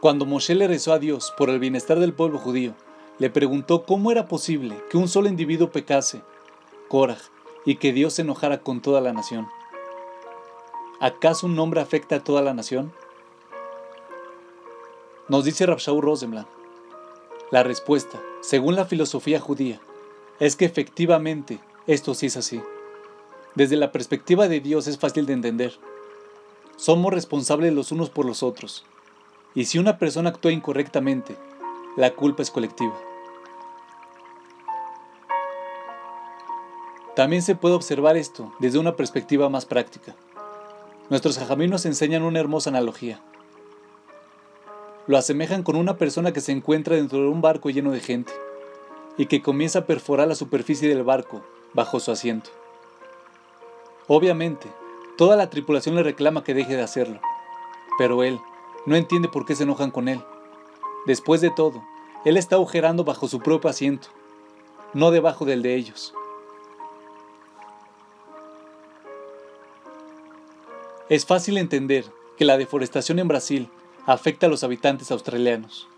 Cuando Moshe le rezó a Dios por el bienestar del pueblo judío, le preguntó cómo era posible que un solo individuo pecase, Korah, y que Dios se enojara con toda la nación. ¿Acaso un nombre afecta a toda la nación? Nos dice Rabshaw Rosenblatt. La respuesta, según la filosofía judía, es que efectivamente esto sí es así. Desde la perspectiva de Dios es fácil de entender. Somos responsables los unos por los otros. Y si una persona actúa incorrectamente, la culpa es colectiva. También se puede observar esto desde una perspectiva más práctica. Nuestros jajamí enseñan una hermosa analogía. Lo asemejan con una persona que se encuentra dentro de un barco lleno de gente y que comienza a perforar la superficie del barco bajo su asiento. Obviamente, toda la tripulación le reclama que deje de hacerlo, pero él no entiende por qué se enojan con él. Después de todo, él está agujerando bajo su propio asiento, no debajo del de ellos. Es fácil entender que la deforestación en Brasil afecta a los habitantes australianos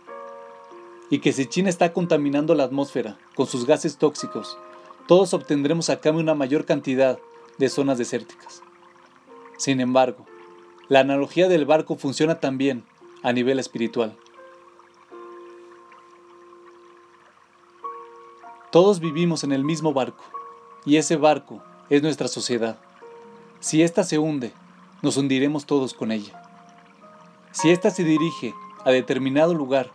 y que si China está contaminando la atmósfera con sus gases tóxicos, todos obtendremos a cambio una mayor cantidad de zonas desérticas. Sin embargo, la analogía del barco funciona también a nivel espiritual. Todos vivimos en el mismo barco y ese barco es nuestra sociedad. Si ésta se hunde, nos hundiremos todos con ella. Si ésta se dirige a determinado lugar,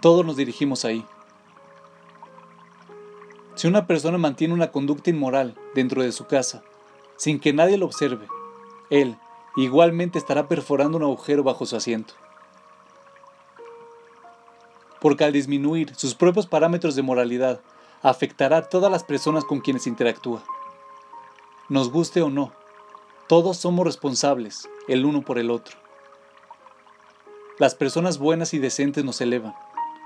todos nos dirigimos ahí. Si una persona mantiene una conducta inmoral dentro de su casa, sin que nadie lo observe, él igualmente estará perforando un agujero bajo su asiento. Porque al disminuir sus propios parámetros de moralidad, afectará a todas las personas con quienes interactúa. Nos guste o no, todos somos responsables el uno por el otro. Las personas buenas y decentes nos elevan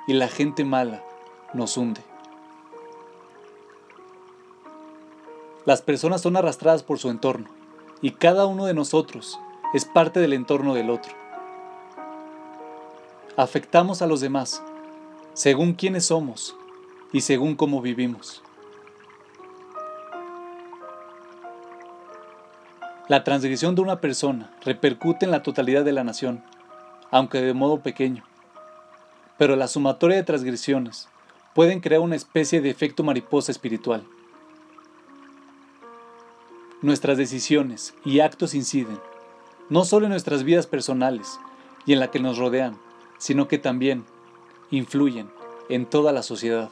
y la gente mala nos hunde. Las personas son arrastradas por su entorno y cada uno de nosotros es parte del entorno del otro. Afectamos a los demás según quiénes somos y según cómo vivimos. La transgresión de una persona repercute en la totalidad de la nación, aunque de modo pequeño. Pero la sumatoria de transgresiones pueden crear una especie de efecto mariposa espiritual. Nuestras decisiones y actos inciden, no solo en nuestras vidas personales y en la que nos rodean, sino que también influyen en toda la sociedad.